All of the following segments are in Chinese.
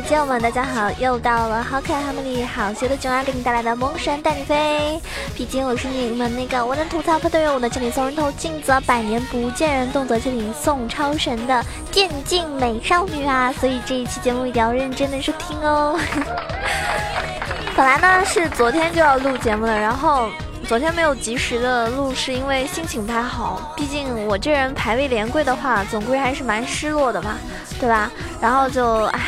位街友们，大家好！又到了好可爱、好美丽、好邪的囧儿给你带来的萌神带你飞。毕竟我是你们那个我能吐槽喷队友，我能千里送人头，近则百年不见人，动则千里送超神的电竞美少女啊！所以这一期节目一定要认真的收听哦。本来呢是昨天就要录节目的，然后。昨天没有及时的录，是因为心情不太好。毕竟我这人排位连跪的话，总归还是蛮失落的嘛，对吧？然后就唉，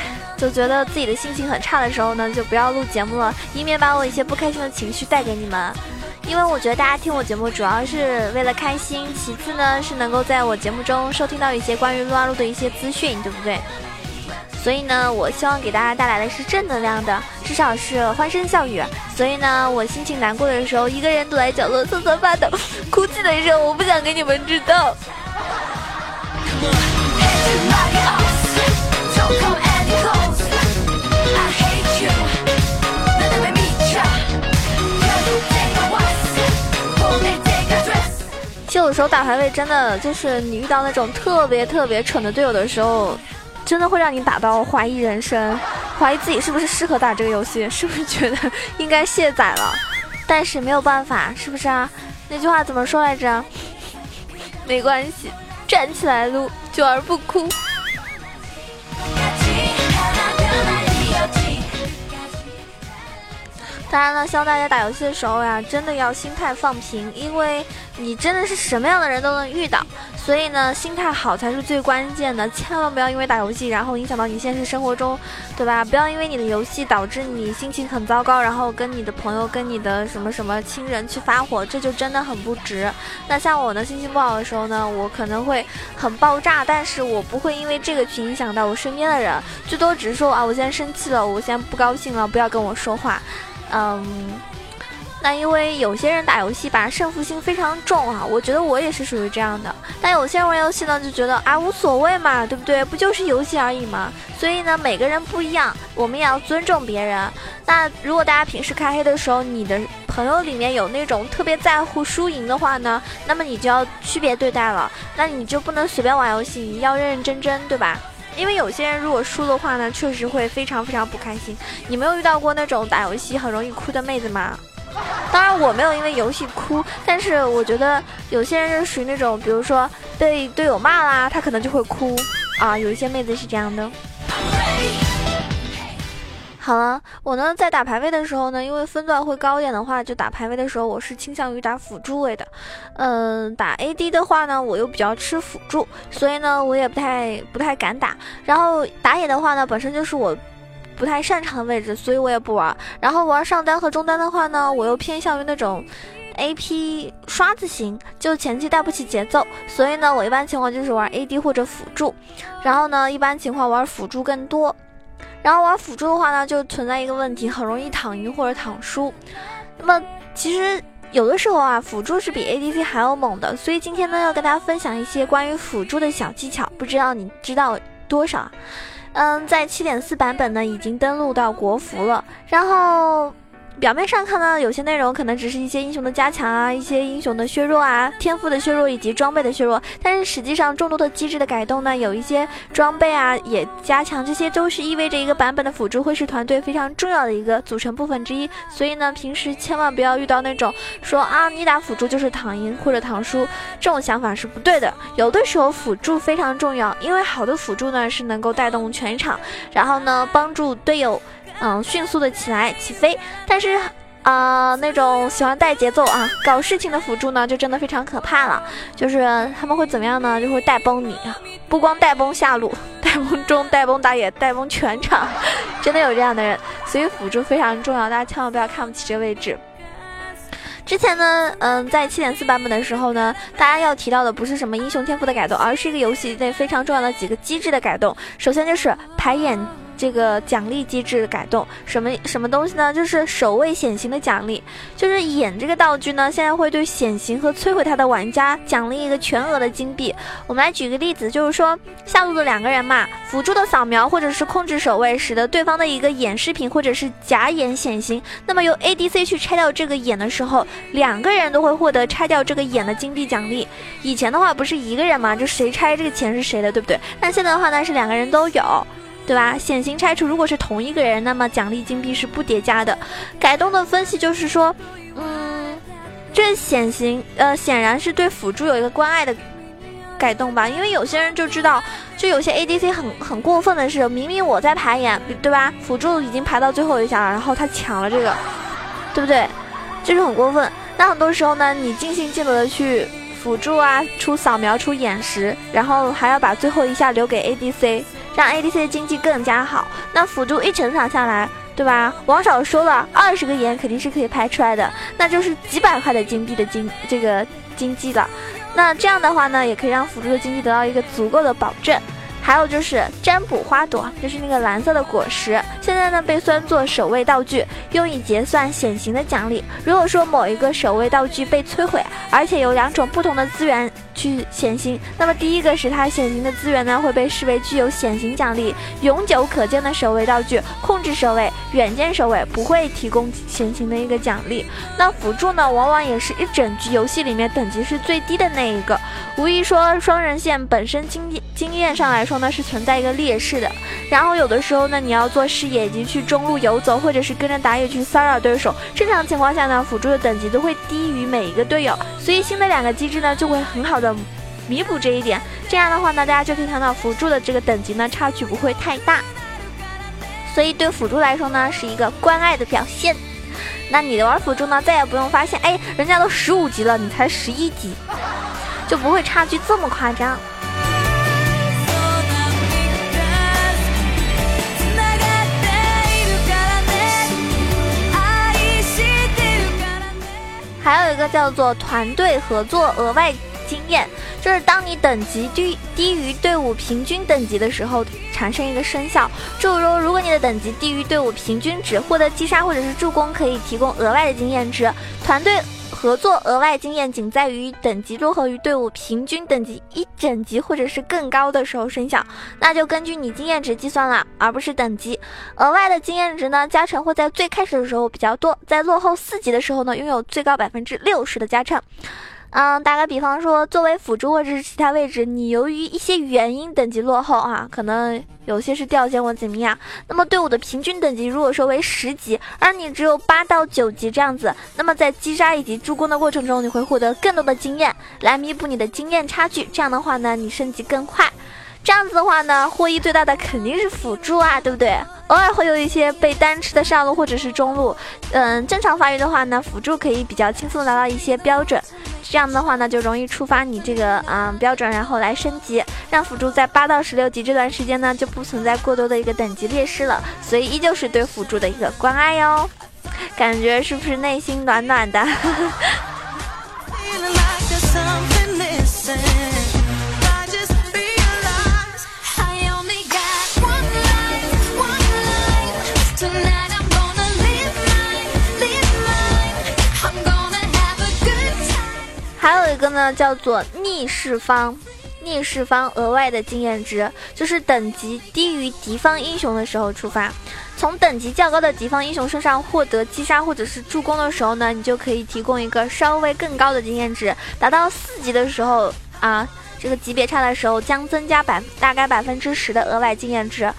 就觉得自己的心情很差的时候呢，就不要录节目了，以免把我一些不开心的情绪带给你们。因为我觉得大家听我节目主要是为了开心，其次呢是能够在我节目中收听到一些关于撸啊撸的一些资讯，对不对？所以呢，我希望给大家带来的是正能量的，至少是欢声笑语。所以呢，我心情难过的时候，一个人躲在角落瑟瑟发抖，哭泣的时候，我不想给你们知道。其实有时候打排位真的就是你遇到那种特别特别蠢的队友的时候。真的会让你打到怀疑人生，怀疑自己是不是适合打这个游戏，是不是觉得应该卸载了？但是没有办法，是不是啊？那句话怎么说来着？没关系，站起来撸，久而不哭。当然了，希望大家打游戏的时候呀，真的要心态放平，因为你真的是什么样的人都能遇到，所以呢，心态好才是最关键的。千万不要因为打游戏，然后影响到你现实生活中，对吧？不要因为你的游戏导致你心情很糟糕，然后跟你的朋友、跟你的什么什么亲人去发火，这就真的很不值。那像我呢，心情不好的时候呢，我可能会很爆炸，但是我不会因为这个去影响到我身边的人，最多只是说啊，我现在生气了，我现在不高兴了，不要跟我说话。嗯，那因为有些人打游戏吧，胜负心非常重啊，我觉得我也是属于这样的。但有些人玩游戏呢，就觉得啊无所谓嘛，对不对？不就是游戏而已嘛。所以呢，每个人不一样，我们也要尊重别人。那如果大家平时开黑的时候，你的朋友里面有那种特别在乎输赢的话呢，那么你就要区别对待了。那你就不能随便玩游戏，你要认认真真，对吧？因为有些人如果输的话呢，确实会非常非常不开心。你没有遇到过那种打游戏很容易哭的妹子吗？当然我没有因为游戏哭，但是我觉得有些人是属于那种，比如说被队友骂啦，他可能就会哭啊。有一些妹子是这样的。好了，我呢在打排位的时候呢，因为分段会高一点的话，就打排位的时候我是倾向于打辅助位的。嗯，打 AD 的话呢，我又比较吃辅助，所以呢我也不太不太敢打。然后打野的话呢，本身就是我不太擅长的位置，所以我也不玩。然后玩上单和中单的话呢，我又偏向于那种 AP 刷子型，就前期带不起节奏，所以呢我一般情况就是玩 AD 或者辅助。然后呢一般情况玩辅助更多。然后玩辅助的话呢，就存在一个问题，很容易躺赢或者躺输。那么其实有的时候啊，辅助是比 ADC 还要猛的。所以今天呢，要跟大家分享一些关于辅助的小技巧，不知道你知道多少啊？嗯，在七点四版本呢，已经登录到国服了。然后。表面上看呢，有些内容可能只是一些英雄的加强啊，一些英雄的削弱啊，天赋的削弱以及装备的削弱。但是实际上，众多的机制的改动呢，有一些装备啊也加强，这些都是意味着一个版本的辅助会是团队非常重要的一个组成部分之一。所以呢，平时千万不要遇到那种说啊，你打辅助就是躺赢或者躺输，这种想法是不对的。有的时候辅助非常重要，因为好的辅助呢是能够带动全场，然后呢帮助队友。嗯，迅速的起来起飞，但是啊，那种喜欢带节奏啊、搞事情的辅助呢，就真的非常可怕了。就是他们会怎么样呢？就会带崩你，不光带崩下路，带崩中，带崩打野，带崩全场，真的有这样的人。所以辅助非常重要，大家千万不要看不起这位置。之前呢，嗯，在七点四版本的时候呢，大家要提到的不是什么英雄天赋的改动，而是一个游戏内非常重要的几个机制的改动。首先就是排演。这个奖励机制的改动什么什么东西呢？就是守卫显形的奖励，就是眼这个道具呢，现在会对显形和摧毁它的玩家奖励一个全额的金币。我们来举个例子，就是说下路的两个人嘛，辅助的扫描或者是控制守卫，使得对方的一个眼饰品或者是假眼显形，那么由 ADC 去拆掉这个眼的时候，两个人都会获得拆掉这个眼的金币奖励。以前的话不是一个人嘛，就谁拆这个钱是谁的，对不对？但现在的话呢，是两个人都有。对吧？显形拆除如果是同一个人，那么奖励金币是不叠加的。改动的分析就是说，嗯，这显形呃显然是对辅助有一个关爱的改动吧，因为有些人就知道，就有些 ADC 很很过分的是，明明我在排眼，对吧？辅助已经排到最后一下了，然后他抢了这个，对不对？这是很过分。那很多时候呢，你尽心尽责的去辅助啊，出扫描出眼石，然后还要把最后一下留给 ADC。让 ADC 的经济更加好，那辅助一整场下来，对吧？王少说了，二十个眼肯定是可以拍出来的，那就是几百块的金币的经这个经济了。那这样的话呢，也可以让辅助的经济得到一个足够的保证。还有就是占卜花朵，就是那个蓝色的果实，现在呢被算作守卫道具，用以结算显形的奖励。如果说某一个守卫道具被摧毁，而且有两种不同的资源。去显形，那么第一个是它显形的资源呢会被视为具有显形奖励，永久可见的守卫道具，控制守卫、远见守卫不会提供显形的一个奖励。那辅助呢，往往也是一整局游戏里面等级是最低的那一个，无疑说双人线本身经经验上来说呢是存在一个劣势的。然后有的时候呢，你要做视野以及去中路游走，或者是跟着打野去骚扰对手，正常情况下呢，辅助的等级都会低于每一个队友，所以新的两个机制呢就会很好。的弥补这一点，这样的话呢，大家就可以看到辅助的这个等级呢差距不会太大，所以对辅助来说呢是一个关爱的表现。那你的玩辅助呢，再也不用发现，哎，人家都十五级了，你才十一级，就不会差距这么夸张。还有一个叫做团队合作额外。经验就是当你等级低低于队伍平均等级的时候，产生一个生效。就如如果你的等级低于队伍平均值，获得击杀或者是助攻可以提供额外的经验值。团队合作额外经验仅在于等级落后于队伍平均等级一整级或者是更高的时候生效，那就根据你经验值计算了，而不是等级。额外的经验值呢，加成会在最开始的时候比较多，在落后四级的时候呢，拥有最高百分之六十的加成。嗯，打个比方说，作为辅助或者是其他位置，你由于一些原因等级落后啊，可能有些是掉线或怎么样，那么队伍的平均等级如果说为十级，而你只有八到九级这样子，那么在击杀以及助攻的过程中，你会获得更多的经验来弥补你的经验差距。这样的话呢，你升级更快。这样子的话呢，获益最大的肯定是辅助啊，对不对？偶尔会有一些被单吃的上路或者是中路，嗯，正常发育的话呢，辅助可以比较轻松拿到一些标准。这样的话呢，就容易触发你这个啊标准，然后来升级，让辅助在八到十六级这段时间呢，就不存在过多的一个等级劣势了。所以依旧是对辅助的一个关爱哟，感觉是不是内心暖暖的？叫做逆势方，逆势方额外的经验值，就是等级低于敌方英雄的时候触发。从等级较高的敌方英雄身上获得击杀或者是助攻的时候呢，你就可以提供一个稍微更高的经验值。达到四级的时候啊，这个级别差的时候将增加百大概百分之十的额外经验值。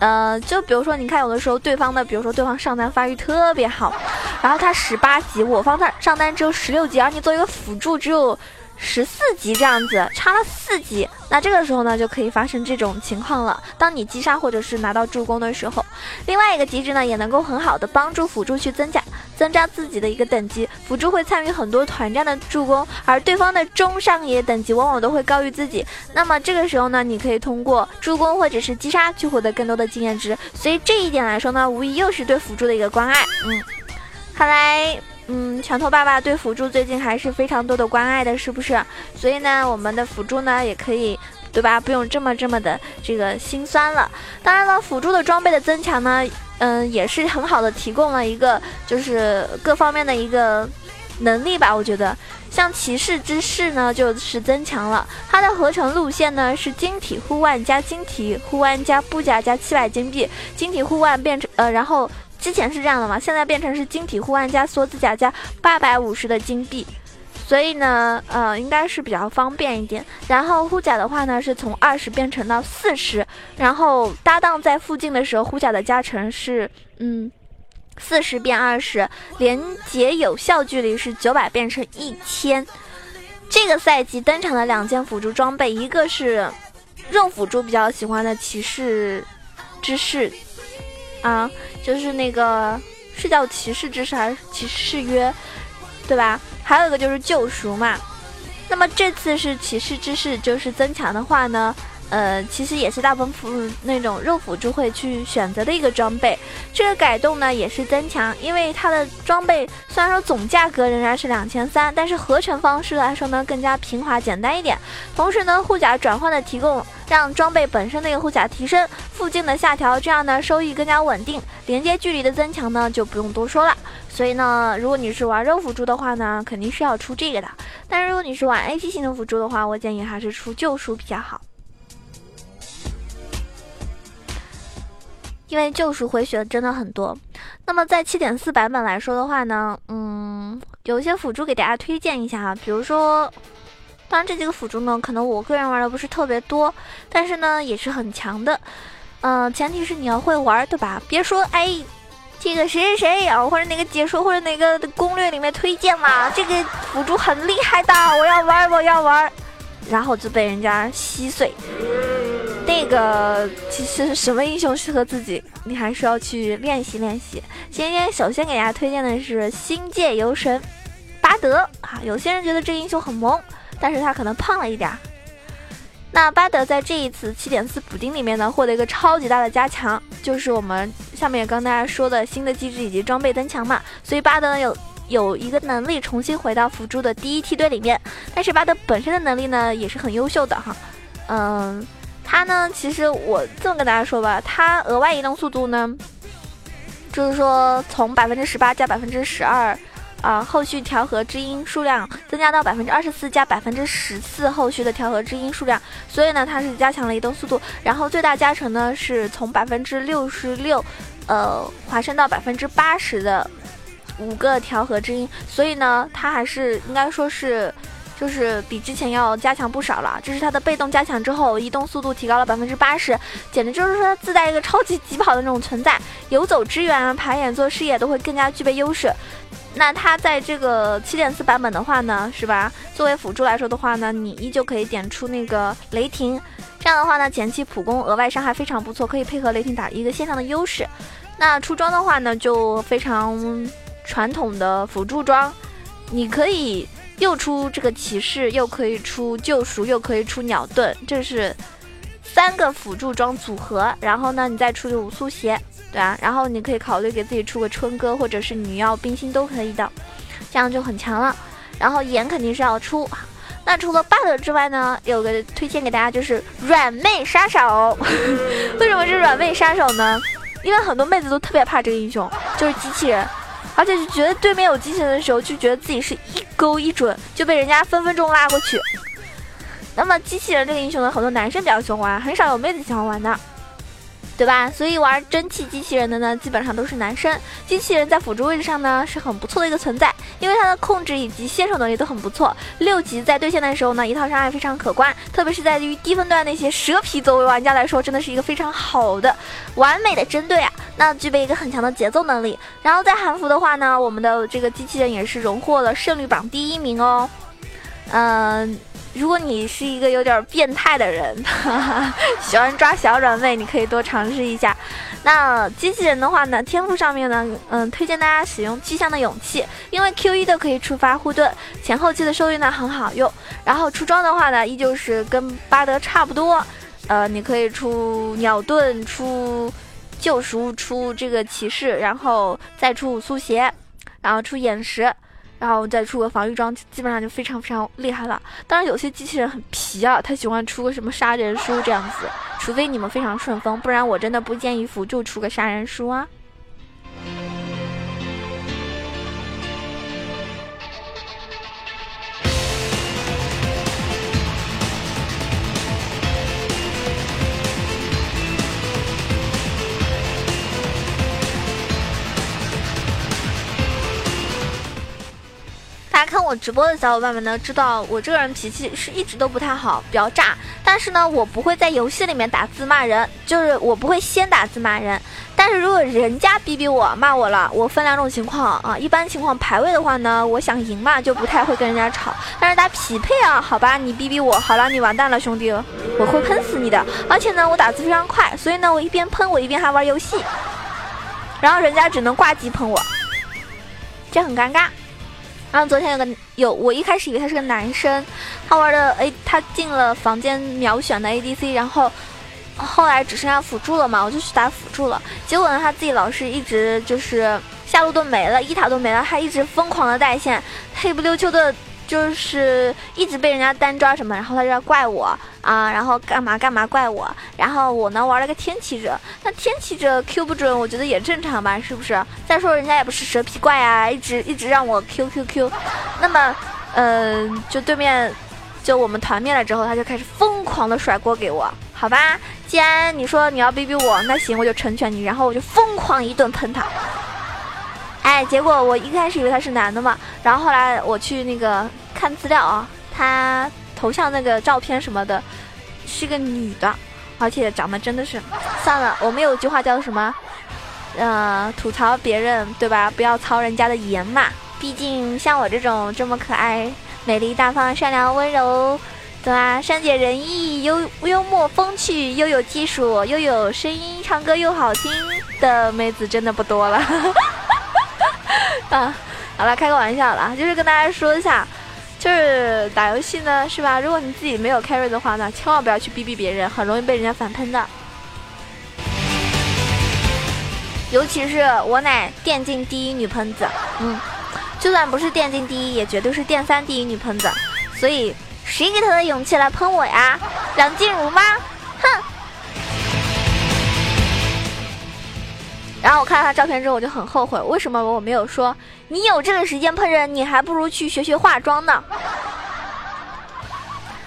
呃，就比如说，你看有的时候对方的，比如说对方上单发育特别好，然后他十八级，我方他上单只有十六级，而你作为一个辅助只有。十四级这样子，差了四级，那这个时候呢，就可以发生这种情况了。当你击杀或者是拿到助攻的时候，另外一个机制呢，也能够很好的帮助辅助去增加增加自己的一个等级。辅助会参与很多团战的助攻，而对方的中上野等级往往都会高于自己。那么这个时候呢，你可以通过助攻或者是击杀去获得更多的经验值。所以这一点来说呢，无疑又是对辅助的一个关爱。嗯，看来。嗯，拳头爸爸对辅助最近还是非常多的关爱的，是不是？所以呢，我们的辅助呢也可以，对吧？不用这么这么的这个心酸了。当然了，辅助的装备的增强呢，嗯，也是很好的提供了一个就是各方面的一个能力吧。我觉得，像骑士之士呢就是增强了，它的合成路线呢是晶体护腕加晶体护腕加布甲加七百金币，晶体护腕变成呃，然后。之前是这样的嘛，现在变成是晶体护腕加梭子甲加八百五十的金币，所以呢，呃，应该是比较方便一点。然后护甲的话呢，是从二十变成到四十，然后搭档在附近的时候，护甲的加成是，嗯，四十变二十，连接有效距离是九百变成一千。这个赛季登场的两件辅助装备，一个是肉辅助比较喜欢的骑士之士，啊，就是那个是叫骑士之誓还是骑士约？对吧？还有一个就是救赎嘛。那么这次是骑士之誓，就是增强的话呢，呃，其实也是大部分那种肉辅助会去选择的一个装备。这个改动呢也是增强，因为它的装备虽然说总价格仍然是两千三，但是合成方式来说呢更加平滑简单一点。同时呢，护甲转换的提供让装备本身的一个护甲提升，附近的下调，这样呢收益更加稳定。连接距离的增强呢就不用多说了。所以呢，如果你是玩肉辅助的话呢，肯定是要出这个的。但是如果你是玩 AP 型的辅助的话，我建议还是出救赎比较好，因为救赎回血真的很多。那么在七点四版本来说的话呢，嗯，有一些辅助给大家推荐一下啊，比如说，当然这几个辅助呢，可能我个人玩的不是特别多，但是呢也是很强的。嗯，前提是你要会玩，对吧？别说哎。这个谁谁谁啊，或者哪个解说或者哪个攻略里面推荐嘛，这个辅助很厉害的，我要玩，我要玩，然后就被人家稀碎。那个其实什么英雄适合自己，你还是要去练习练习。今天首先给大家推荐的是星界游神巴德啊，有些人觉得这英雄很萌，但是他可能胖了一点儿。那巴德在这一次七点四补丁里面呢，获得一个超级大的加强，就是我们下面也跟大家说的新的机制以及装备增强嘛。所以巴德有有一个能力重新回到辅助的第一梯队里面。但是巴德本身的能力呢，也是很优秀的哈。嗯，它呢，其实我这么跟大家说吧，它额外移动速度呢，就是说从百分之十八加百分之十二。啊，后续调和知音数量增加到百分之二十四加百分之十四，后续的调和知音数量，所以呢，它是加强了移动速度，然后最大加成呢是从百分之六十六，呃，滑升到百分之八十的五个调和知音，所以呢，它还是应该说是，就是比之前要加强不少了。这是它的被动加强之后，移动速度提高了百分之八十，简直就是说自带一个超级疾跑的那种存在，游走支援、排眼做视野都会更加具备优势。那它在这个七点四版本的话呢，是吧？作为辅助来说的话呢，你依旧可以点出那个雷霆，这样的话呢，前期普攻额外伤害非常不错，可以配合雷霆打一个线上的优势。那出装的话呢，就非常传统的辅助装，你可以又出这个骑士，又可以出救赎，又可以出鸟盾，这是三个辅助装组合。然后呢，你再出个五速鞋。对啊，然后你可以考虑给自己出个春哥，或者是你要冰心都可以的，这样就很强了。然后眼肯定是要出。那除了 bug 之外呢，有个推荐给大家就是软妹杀手。为什么是软妹杀手呢？因为很多妹子都特别怕这个英雄，就是机器人，而且就觉得对面有机器人的时候，就觉得自己是一勾一准，就被人家分分钟拉过去。那么机器人这个英雄呢，很多男生比较喜欢玩，很少有妹子喜欢玩的。对吧？所以玩蒸汽机器人的呢，基本上都是男生。机器人在辅助位置上呢，是很不错的一个存在，因为它的控制以及先手能力都很不错。六级在对线的时候呢，一套伤害非常可观，特别是在于低分段那些蛇皮作为玩家来说，真的是一个非常好的、完美的针对啊。那具备一个很强的节奏能力。然后在韩服的话呢，我们的这个机器人也是荣获了胜率榜第一名哦。嗯。如果你是一个有点变态的人，喜欢抓小软妹，你可以多尝试一下。那机器人的话呢，天赋上面呢，嗯，推荐大家使用气象的勇气，因为 Q 一都可以触发护盾，前后期的收益呢很好用。然后出装的话呢，依旧是跟巴德差不多，呃，你可以出鸟盾，出救赎，出这个骑士，然后再出五速鞋，然后出眼石。然后再出个防御装，基本上就非常非常厉害了。当然，有些机器人很皮啊，他喜欢出个什么杀人书这样子，除非你们非常顺风，不然我真的不建议辅助出个杀人书啊。大家看我直播的小伙伴们呢，知道我这个人脾气是一直都不太好，比较炸。但是呢，我不会在游戏里面打字骂人，就是我不会先打字骂人。但是如果人家逼逼我骂我了，我分两种情况啊。一般情况排位的话呢，我想赢嘛，就不太会跟人家吵。但是打匹配啊，好吧，你逼逼我，好了，你完蛋了，兄弟，我会喷死你的。而且呢，我打字非常快，所以呢，我一边喷我一边还玩游戏，然后人家只能挂机喷我，这很尴尬。然后昨天有个有，我一开始以为他是个男生，他玩的哎他进了房间秒选的 ADC，然后后来只剩下辅助了嘛，我就去打辅助了。结果呢，他自己老是一直就是下路都没了，一塔都没了，他一直疯狂的带线，黑不溜秋的。就是一直被人家单抓什么，然后他就要怪我啊，然后干嘛干嘛怪我，然后我呢玩了个天启者，那天启者 Q 不准，我觉得也正常吧，是不是？再说人家也不是蛇皮怪啊，一直一直让我 Q Q Q，那么，嗯，就对面，就我们团灭了之后，他就开始疯狂的甩锅给我，好吧？既然你说你要逼逼我，那行，我就成全你，然后我就疯狂一顿喷他。哎，结果我一开始以为他是男的嘛，然后后来我去那个看资料啊，他头像那个照片什么的，是个女的，而且长得真的是，算了，我们有句话叫什么？呃，吐槽别人对吧？不要操人家的颜嘛。毕竟像我这种这么可爱、美丽、大方、善良、温柔，对吧？善解人意、幽幽默风趣、又有技术、又有声音、唱歌又好听的妹子真的不多了。啊，好了，开个玩笑了，就是跟大家说一下，就是打游戏呢，是吧？如果你自己没有 carry 的话呢，千万不要去逼逼别人，很容易被人家反喷的。尤其是我乃电竞第一女喷子，嗯，就算不是电竞第一，也绝对是电三第一女喷子。所以，谁给他的勇气来喷我呀？梁静茹吗？哼！然后我看到他照片之后，我就很后悔，为什么我没有说你有这个时间喷人，你还不如去学学化妆呢？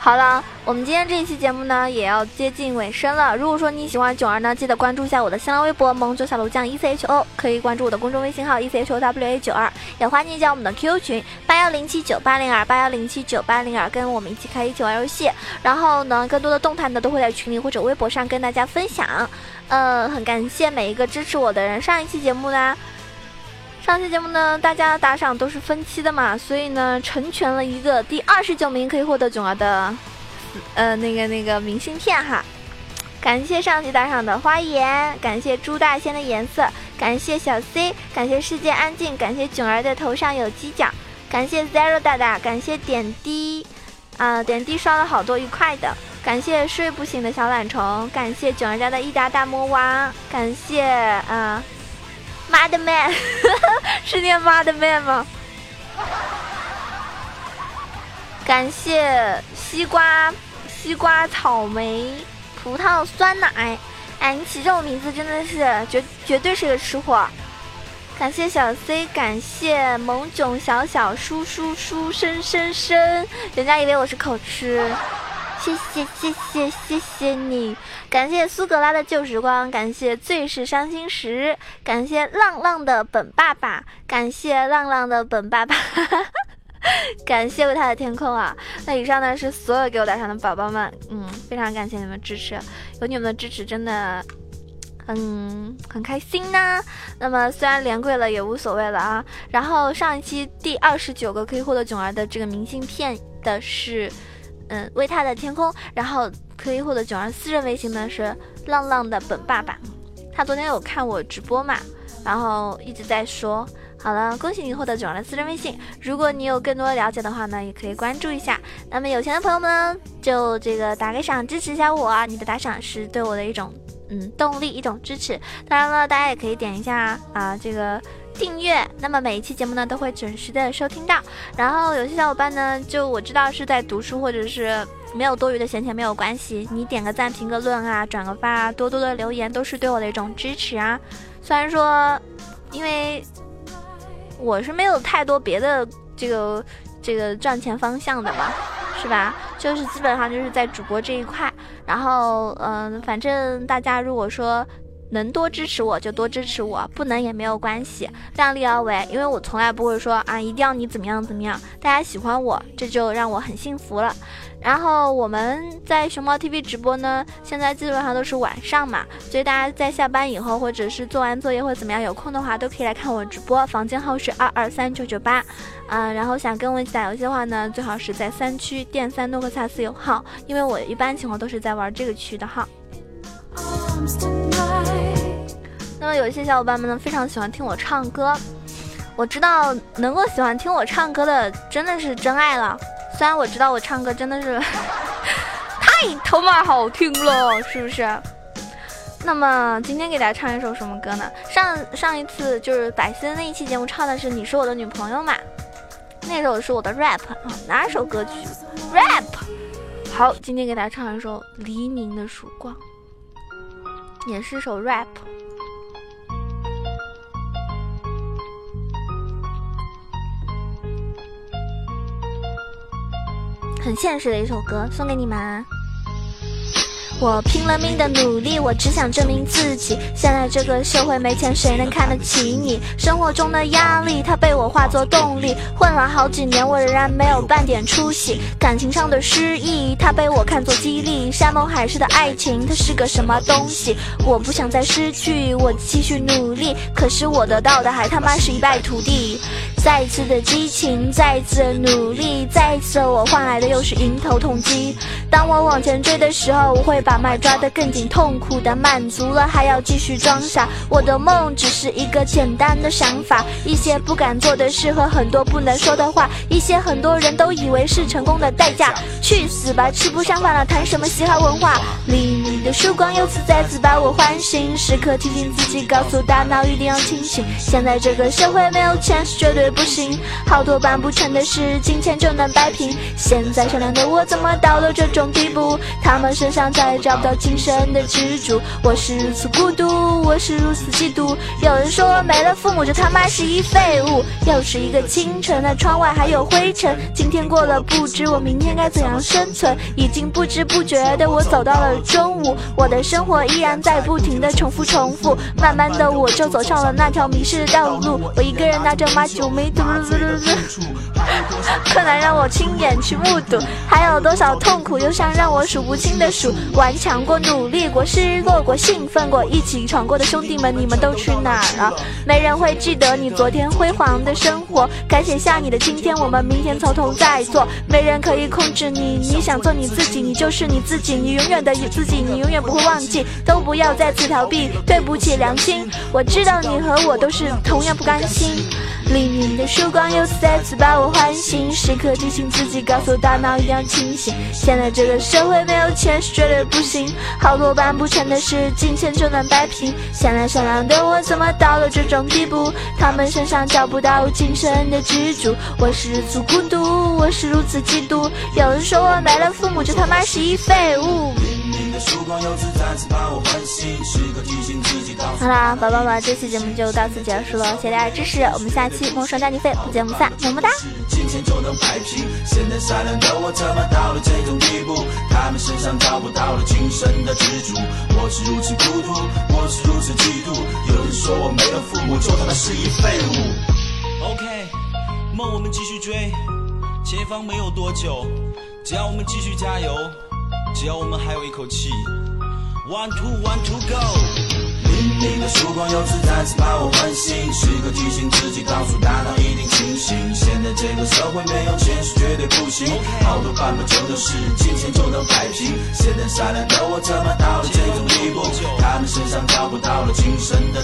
好了，我们今天这一期节目呢也要接近尾声了。如果说你喜欢囧儿呢，记得关注一下我的新浪微博萌九小楼酱 E C H O，可以关注我的公众微信号 E C H O W A 九二，也欢迎加我们的 QQ 群八幺零七九八零二八幺零七九八零二，跟我们一起开一起玩游戏。然后呢，更多的动态呢都会在群里或者微博上跟大家分享。嗯，很感谢每一个支持我的人。上一期节目呢。上期节目呢，大家打赏都是分期的嘛，所以呢，成全了一个第二十九名可以获得囧儿的，呃，那个那个明信片哈。感谢上期打赏的花颜，感谢朱大仙的颜色，感谢小 C，感谢世界安静，感谢囧儿的头上有犄角，感谢 Zero 大大，感谢点滴，啊，点滴刷了好多愉快的，感谢睡不醒的小懒虫，感谢囧儿家的益达大魔王，感谢啊。妈的 man，是念妈的 man 吗？感谢西瓜、西瓜、草莓、葡萄、酸奶。哎，你起这种名字真的是绝绝对是个吃货。感谢小 C，感谢萌囧小小叔叔叔生生生，人家以为我是口吃。谢谢谢谢谢谢你，感谢苏格拉的旧时光，感谢最是伤心时，感谢浪浪的本爸爸，感谢浪浪的本爸爸，感谢为他的天空啊！那以上呢是所有给我打赏的宝宝们，嗯，非常感谢你们支持，有你们的支持真的很很开心呢。那么虽然连跪了也无所谓了啊。然后上一期第二十九个可以获得囧儿的这个明信片的是。嗯，为他的天空，然后可以获得九二私人微信呢是浪浪的本爸爸，他昨天有看我直播嘛，然后一直在说，好了，恭喜你获得九二的私人微信，如果你有更多了解的话呢，也可以关注一下。那么有钱的朋友们就这个打个赏支持一下我，你的打赏是对我的一种嗯动力，一种支持。当然了，大家也可以点一下啊这个。订阅，那么每一期节目呢都会准时的收听到。然后有些小伙伴呢，就我知道是在读书或者是没有多余的闲钱，没有关系，你点个赞、评个论啊、转个发啊、多多的留言都是对我的一种支持啊。虽然说，因为我是没有太多别的这个这个赚钱方向的嘛，是吧？就是基本上就是在主播这一块。然后嗯，反正大家如果说。能多支持我就多支持我，不能也没有关系，量力而为。因为我从来不会说啊，一定要你怎么样怎么样，大家喜欢我，这就让我很幸福了。然后我们在熊猫 TV 直播呢，现在基本上都是晚上嘛，所以大家在下班以后，或者是做完作业或怎么样，有空的话都可以来看我直播。房间号是二二三九九八，嗯，然后想跟我一起打游戏的话呢，最好是在三区电三诺克萨斯有号，因为我一般情况都是在玩这个区的号。那么有些小伙伴们呢，非常喜欢听我唱歌，我知道能够喜欢听我唱歌的真的是真爱了。虽然我知道我唱歌真的是 太他妈好听了，是不是？那么今天给大家唱一首什么歌呢？上上一次就是百思那一期节目唱的是《你是我的女朋友》嘛，那首是我的 rap 啊，哪首歌曲？rap。好，今天给大家唱一首《黎明的曙光》，也是首 rap。很现实的一首歌，送给你们。我拼了命的努力，我只想证明自己。现在这个社会没钱，谁能看得起你？生活中的压力，它被我化作动力。混了好几年，我仍然没有半点出息。感情上的失意，它被我看作激励。山盟海誓的爱情，它是个什么东西？我不想再失去，我继续努力。可是我得到的还他妈是一败涂地。再一次的激情，再一次的努力，再一次的我换来的又是迎头痛击。当我往前追的时候，我会把。把麦抓得更紧，痛苦的满足了，还要继续装傻。我的梦只是一个简单的想法，一些不敢做的事和很多不能说的话，一些很多人都以为是成功的代价。去死吧，吃不上饭了，谈什么嘻哈文化？黎明的曙光又次再次把我唤醒，时刻提醒自己，告诉大脑一定要清醒。现在这个社会没有钱是绝对不行，好多办不成的事，金钱就能摆平。现在善良的我怎么到了这种地步？他们身上再也。找不到精神的支柱，我是如此孤独，我是如此嫉妒。有人说我没了父母就他妈是一废物。又是一个清晨，那窗外还有灰尘。今天过了，不知我明天该怎样生存。已经不知不觉的我走到了中午，我的生活依然在不停的重复重复。慢慢的我就走上了那条迷失的道路。我一个人拿着马酒没困难让我亲眼去目睹，还有多少痛苦忧伤让我数不清的数。顽强过，努力过，失落过，兴奋过，一起闯过的兄弟们，你们都去哪儿了？没人会记得你昨天辉煌的生活，该写下你的今天，我们明天从头再做。没人可以控制你，你想做你自己，你就是你自己，你永远的自己，你永远不会忘记。都不要再次逃避，对不起良心，我知道你和我都是同样不甘心。黎明的曙光又再次把我唤醒，时刻提醒自己，告诉大脑一定要清醒。现在这个社会没有钱是绝对不行，好多办不成的事，金钱就能摆平。现在善良的我怎么到了这种地步？他们身上找不到精神的支柱，我是如此孤独，我是如此嫉妒。有人说我没了父母就他妈是一废物。好啦，宝宝们，这期节目就到此结束了，谢谢大家支持，我们下期梦双加你飞不见不散，么么哒。金钱就能摆平，现在善良的我怎么到了这种地步？他们身上找不到了精神的支柱，我是如此孤独，我是如此嫉妒。有人说我没了父母就他妈是一废物。OK，梦我们继续追，前方没有多久，只要我们继续加油。只要我们还有一口气。One two one two go 黎明的曙光又是再次把我唤醒时刻提醒自己告诉大脑一定清醒。现在这个社会没有钱是绝对不行好多办不成的事金钱就能摆平现在善良的我怎么到了这种地步他们身上找不到了精神的